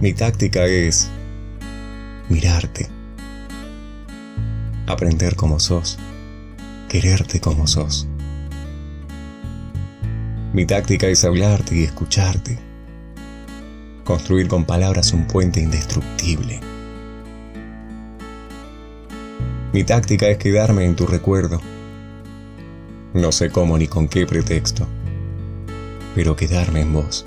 Mi táctica es mirarte, aprender como sos, quererte como sos. Mi táctica es hablarte y escucharte, construir con palabras un puente indestructible. Mi táctica es quedarme en tu recuerdo. No sé cómo ni con qué pretexto, pero quedarme en vos.